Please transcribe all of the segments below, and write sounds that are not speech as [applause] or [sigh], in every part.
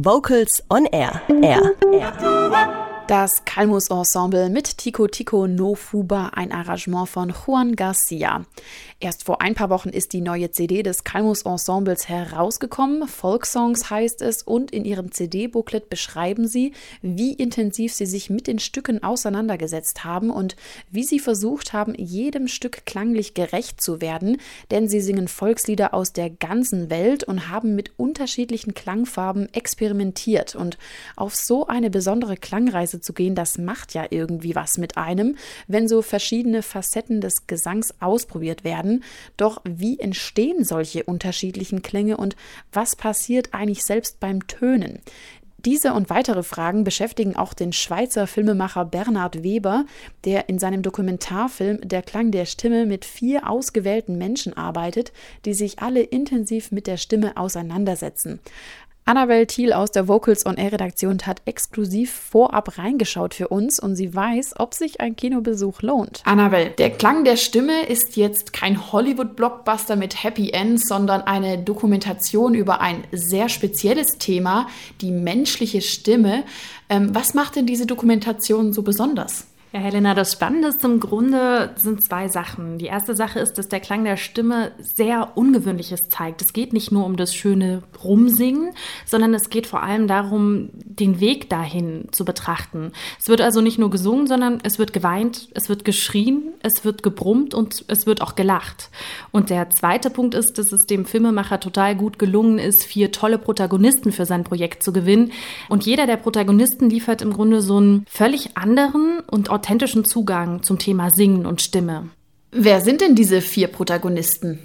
Vocals on Air. Air. Air. Das Kalmus Ensemble mit Tico Tico No Fuba, ein Arrangement von Juan Garcia. Erst vor ein paar Wochen ist die neue CD des Kalmus Ensembles herausgekommen. Folksongs heißt es und in ihrem CD-Booklet beschreiben sie, wie intensiv sie sich mit den Stücken auseinandergesetzt haben und wie sie versucht haben, jedem Stück klanglich gerecht zu werden, denn sie singen Volkslieder aus der ganzen Welt und haben mit unterschiedlichen Klangfarben experimentiert und auf so eine besondere Klangreise zu gehen, das macht ja irgendwie was mit einem, wenn so verschiedene Facetten des Gesangs ausprobiert werden. Doch wie entstehen solche unterschiedlichen Klänge und was passiert eigentlich selbst beim Tönen? Diese und weitere Fragen beschäftigen auch den Schweizer Filmemacher Bernhard Weber, der in seinem Dokumentarfilm Der Klang der Stimme mit vier ausgewählten Menschen arbeitet, die sich alle intensiv mit der Stimme auseinandersetzen. Annabel Thiel aus der Vocals on Air Redaktion hat exklusiv vorab reingeschaut für uns und sie weiß, ob sich ein Kinobesuch lohnt. Annabel, der Klang der Stimme ist jetzt kein Hollywood-Blockbuster mit Happy Ends, sondern eine Dokumentation über ein sehr spezielles Thema, die menschliche Stimme. Ähm, was macht denn diese Dokumentation so besonders? Ja, Helena, das Spannende ist im Grunde sind zwei Sachen. Die erste Sache ist, dass der Klang der Stimme sehr Ungewöhnliches zeigt. Es geht nicht nur um das schöne Rumsingen, sondern es geht vor allem darum, den Weg dahin zu betrachten. Es wird also nicht nur gesungen, sondern es wird geweint, es wird geschrien, es wird gebrummt und es wird auch gelacht. Und der zweite Punkt ist, dass es dem Filmemacher total gut gelungen ist, vier tolle Protagonisten für sein Projekt zu gewinnen. Und jeder der Protagonisten liefert im Grunde so einen völlig anderen und authentischen Zugang zum Thema Singen und Stimme. Wer sind denn diese vier Protagonisten?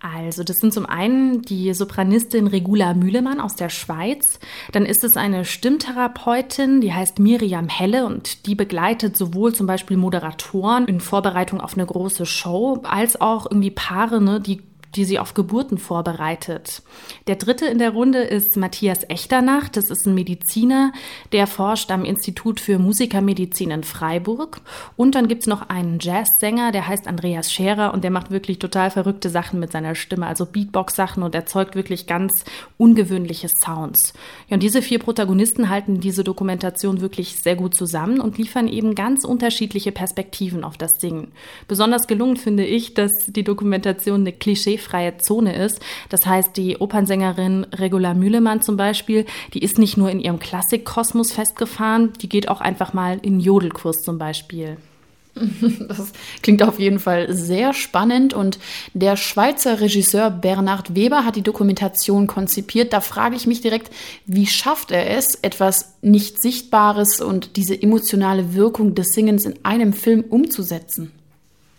Also, das sind zum einen die Sopranistin Regula Mühlemann aus der Schweiz. Dann ist es eine Stimmtherapeutin, die heißt Miriam Helle und die begleitet sowohl zum Beispiel Moderatoren in Vorbereitung auf eine große Show, als auch irgendwie Paare, ne, die die sie auf Geburten vorbereitet. Der dritte in der Runde ist Matthias Echternach. Das ist ein Mediziner, der forscht am Institut für Musikermedizin in Freiburg. Und dann gibt's noch einen Jazzsänger, der heißt Andreas Scherer und der macht wirklich total verrückte Sachen mit seiner Stimme, also Beatbox-Sachen und erzeugt wirklich ganz ungewöhnliche Sounds. Ja, und diese vier Protagonisten halten diese Dokumentation wirklich sehr gut zusammen und liefern eben ganz unterschiedliche Perspektiven auf das Singen. Besonders gelungen finde ich, dass die Dokumentation eine Klischee freie Zone ist. Das heißt, die Opernsängerin Regula Mühlemann zum Beispiel, die ist nicht nur in ihrem Klassikkosmos festgefahren, die geht auch einfach mal in Jodelkurs zum Beispiel. [laughs] Das klingt auf jeden Fall sehr spannend und der Schweizer Regisseur Bernhard Weber hat die Dokumentation konzipiert. Da frage ich mich direkt, wie schafft er es, etwas nicht Sichtbares und diese emotionale Wirkung des Singens in einem Film umzusetzen?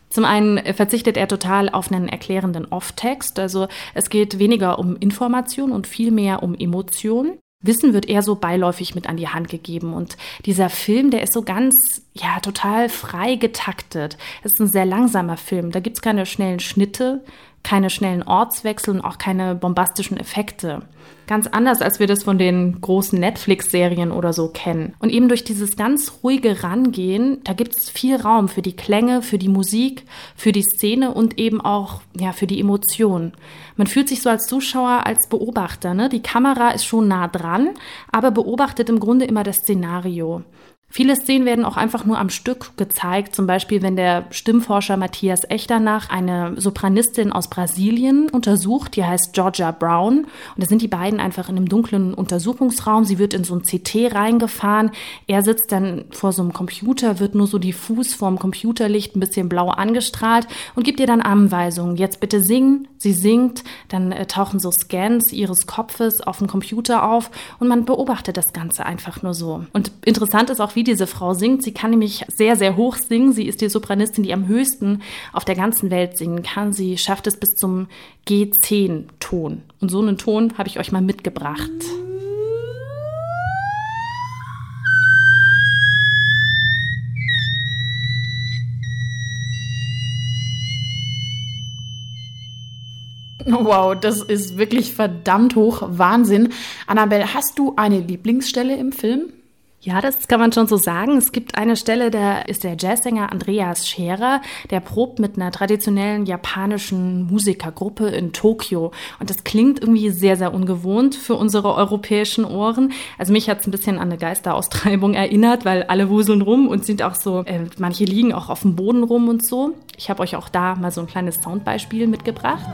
Zum einen verzichtet er total auf einen erklärenden Off-Text. Also es geht weniger um Information und viel mehr um Emotion. Wissen wird eher so beiläufig mit an die Hand gegeben. Und dieser Film, der ist so ganz, ja, total frei getaktet. Es ist ein sehr langsamer Film. Da gibt's keine schnellen Schnitte keine schnellen Ortswechsel und auch keine bombastischen Effekte. Ganz anders, als wir das von den großen Netflix-Serien oder so kennen. Und eben durch dieses ganz ruhige Rangehen, da gibt es viel Raum für die Klänge, für die Musik, für die Szene und eben auch ja, für die Emotionen. Man fühlt sich so als Zuschauer, als Beobachter. Ne? Die Kamera ist schon nah dran, aber beobachtet im Grunde immer das Szenario. Viele Szenen werden auch einfach nur am Stück gezeigt, zum Beispiel wenn der Stimmforscher Matthias Echternach eine Sopranistin aus Brasilien untersucht, die heißt Georgia Brown. Und da sind die beiden einfach in einem dunklen Untersuchungsraum. Sie wird in so ein CT reingefahren. Er sitzt dann vor so einem Computer, wird nur so diffus vorm Computerlicht ein bisschen blau angestrahlt und gibt ihr dann Anweisungen. Jetzt bitte singen. Sie singt, dann äh, tauchen so Scans ihres Kopfes auf dem Computer auf und man beobachtet das Ganze einfach nur so. Und interessant ist auch, wie diese Frau singt. Sie kann nämlich sehr, sehr hoch singen. Sie ist die Sopranistin, die am höchsten auf der ganzen Welt singen kann. Sie schafft es bis zum G10-Ton. Und so einen Ton habe ich euch mal mitgebracht. [laughs] Wow, das ist wirklich verdammt hoch. Wahnsinn. Annabelle, hast du eine Lieblingsstelle im Film? Ja, das kann man schon so sagen. Es gibt eine Stelle, da ist der Jazzsänger Andreas Scherer, der probt mit einer traditionellen japanischen Musikergruppe in Tokio. Und das klingt irgendwie sehr, sehr ungewohnt für unsere europäischen Ohren. Also mich hat es ein bisschen an eine Geisteraustreibung [laughs] erinnert, weil alle wuseln rum und sind auch so, äh, manche liegen auch auf dem Boden rum und so. Ich habe euch auch da mal so ein kleines Soundbeispiel mitgebracht.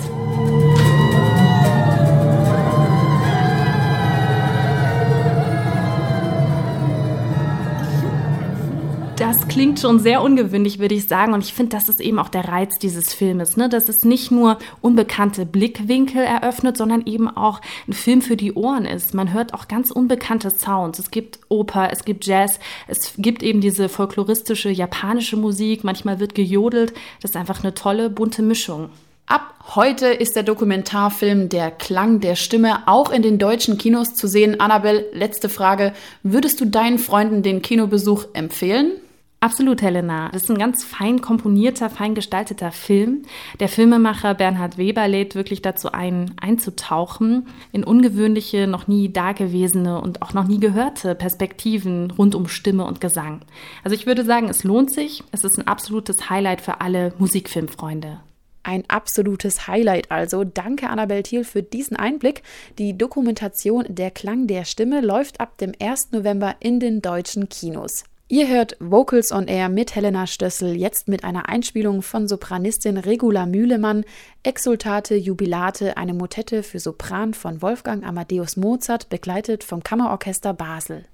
Das klingt schon sehr ungewöhnlich, würde ich sagen. Und ich finde, das ist eben auch der Reiz dieses Filmes, ne? dass es nicht nur unbekannte Blickwinkel eröffnet, sondern eben auch ein Film für die Ohren ist. Man hört auch ganz unbekannte Sounds. Es gibt Oper, es gibt Jazz, es gibt eben diese folkloristische japanische Musik. Manchmal wird gejodelt. Das ist einfach eine tolle, bunte Mischung. Ab heute ist der Dokumentarfilm Der Klang der Stimme auch in den deutschen Kinos zu sehen. Annabelle, letzte Frage. Würdest du deinen Freunden den Kinobesuch empfehlen? Absolut, Helena. Das ist ein ganz fein komponierter, fein gestalteter Film. Der Filmemacher Bernhard Weber lädt wirklich dazu ein, einzutauchen in ungewöhnliche, noch nie dagewesene und auch noch nie gehörte Perspektiven rund um Stimme und Gesang. Also ich würde sagen, es lohnt sich. Es ist ein absolutes Highlight für alle Musikfilmfreunde. Ein absolutes Highlight also. Danke Annabel Thiel für diesen Einblick. Die Dokumentation Der Klang der Stimme läuft ab dem 1. November in den deutschen Kinos. Ihr hört Vocals on Air mit Helena Stössel, jetzt mit einer Einspielung von Sopranistin Regula Mühlemann, Exultate Jubilate, eine Motette für Sopran von Wolfgang Amadeus Mozart, begleitet vom Kammerorchester Basel.